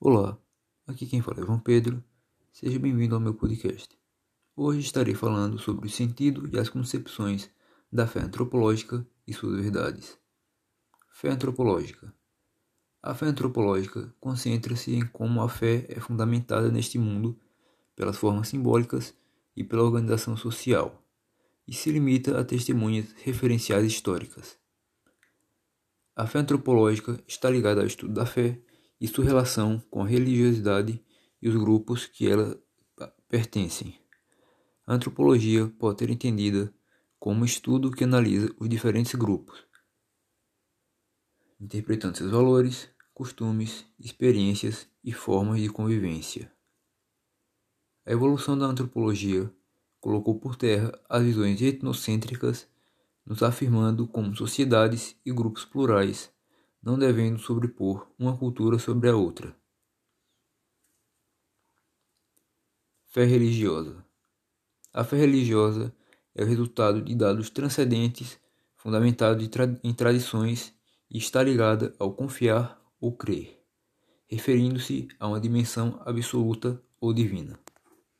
Olá, aqui quem fala é João Pedro. Seja bem-vindo ao meu podcast. Hoje estarei falando sobre o sentido e as concepções da fé antropológica e suas verdades. Fé antropológica. A fé antropológica concentra-se em como a fé é fundamentada neste mundo pelas formas simbólicas e pela organização social, e se limita a testemunhas referenciais históricas. A fé antropológica está ligada ao estudo da fé e sua relação com a religiosidade e os grupos que ela pertencem. A antropologia pode ser entendida como um estudo que analisa os diferentes grupos, interpretando seus valores, costumes, experiências e formas de convivência. A evolução da antropologia colocou por terra as visões etnocêntricas, nos afirmando como sociedades e grupos plurais não devendo sobrepor uma cultura sobre a outra. Fé religiosa. A fé religiosa é o resultado de dados transcendentes fundamentados em tradições e está ligada ao confiar ou crer, referindo-se a uma dimensão absoluta ou divina.